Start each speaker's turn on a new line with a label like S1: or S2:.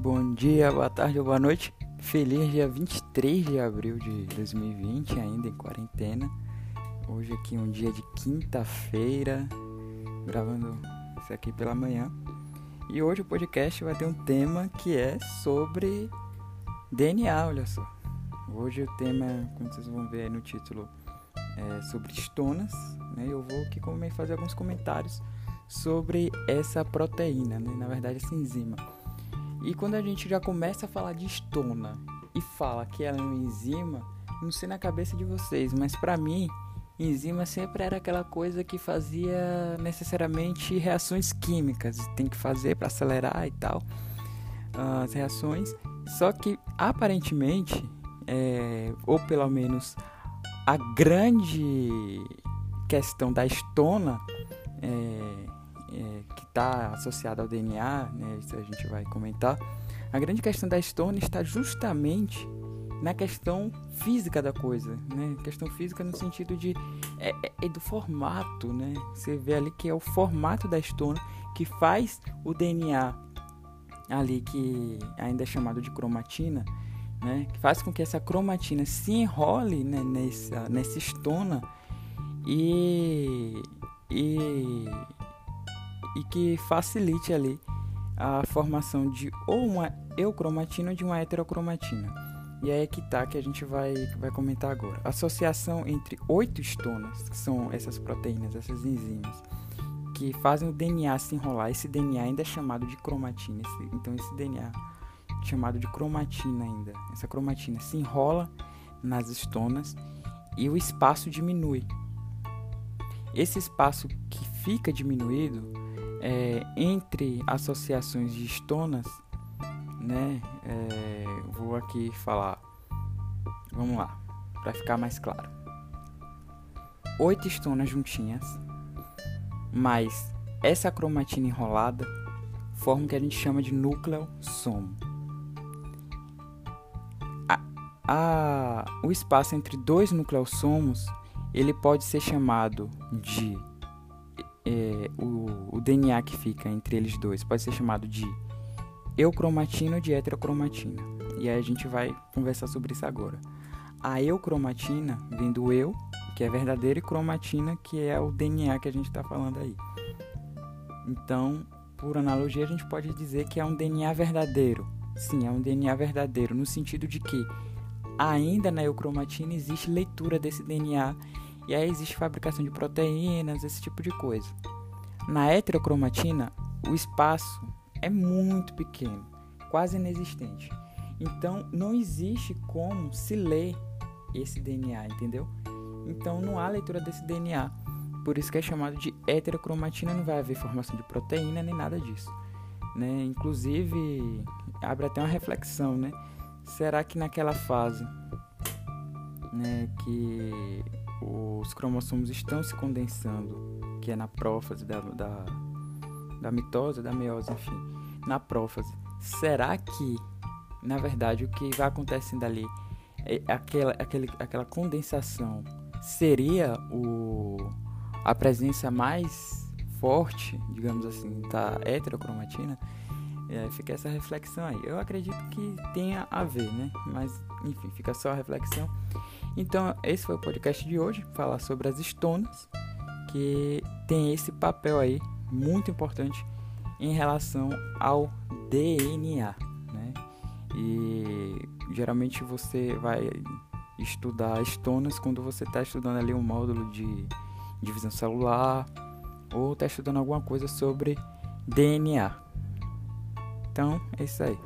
S1: Bom dia, boa tarde ou boa noite. Feliz dia 23 de abril de 2020, ainda em quarentena. Hoje aqui um dia de quinta-feira, gravando isso aqui pela manhã. E hoje o podcast vai ter um tema que é sobre DNA, olha só. Hoje o tema, como vocês vão ver aí no título, é sobre estonas. Né? Eu vou aqui fazer alguns comentários sobre essa proteína, né? na verdade essa enzima. E quando a gente já começa a falar de estona e fala que ela é uma enzima, não sei na cabeça de vocês, mas para mim, enzima sempre era aquela coisa que fazia necessariamente reações químicas, tem que fazer para acelerar e tal as reações. Só que aparentemente, é, ou pelo menos a grande questão da estona é, é, que está associada ao DNA, né, isso a gente vai comentar, a grande questão da estona está justamente na questão física da coisa, né? Questão física no sentido de é, é, é, do formato, né? Você vê ali que é o formato da estona que faz o DNA ali que ainda é chamado de cromatina, né? Que faz com que essa cromatina se enrole né, nessa nessa estona e e e que facilite ali a formação de ou uma eucromatina ou de uma heterocromatina. E é aí que tá que a gente vai, vai comentar agora. Associação entre oito estonas, que são essas proteínas, essas enzimas, que fazem o DNA se enrolar. Esse DNA ainda é chamado de cromatina. Esse, então esse DNA é chamado de cromatina ainda. Essa cromatina se enrola nas estonas e o espaço diminui. Esse espaço que fica diminuído é, entre associações de estonas, né? É, vou aqui falar. Vamos lá, para ficar mais claro. Oito estonas juntinhas, mais essa cromatina enrolada, formam o que a gente chama de núcleo somo. A, a, o espaço entre dois nucleossomos ele pode ser chamado de é, o, o, DNA que fica entre eles dois pode ser chamado de eucromatina ou de heterocromatina. E aí a gente vai conversar sobre isso agora. A eucromatina vem do eu, que é verdadeiro, e cromatina, que é o DNA que a gente está falando aí. Então, por analogia, a gente pode dizer que é um DNA verdadeiro. Sim, é um DNA verdadeiro, no sentido de que ainda na eucromatina existe leitura desse DNA e aí existe fabricação de proteínas, esse tipo de coisa. Na heterocromatina, o espaço é muito pequeno, quase inexistente. Então não existe como se ler esse DNA, entendeu? Então não há leitura desse DNA. Por isso que é chamado de heterocromatina, não vai haver formação de proteína nem nada disso. Né? Inclusive, abre até uma reflexão, né? Será que naquela fase né, que os cromossomos estão se condensando, que é na prófase da, da, da mitose, da meiose, enfim, na prófase. Será que, na verdade, o que vai acontecendo ali é aquela, aquele, aquela condensação seria o, a presença mais forte, digamos assim, da heterocromatina? É, fica essa reflexão aí. Eu acredito que tenha a ver, né? Mas, enfim, fica só a reflexão. Então, esse foi o podcast de hoje, falar sobre as estonas, que tem esse papel aí muito importante em relação ao DNA, né? E geralmente você vai estudar estonas quando você está estudando ali um módulo de divisão celular ou está estudando alguma coisa sobre DNA. Então, é isso aí.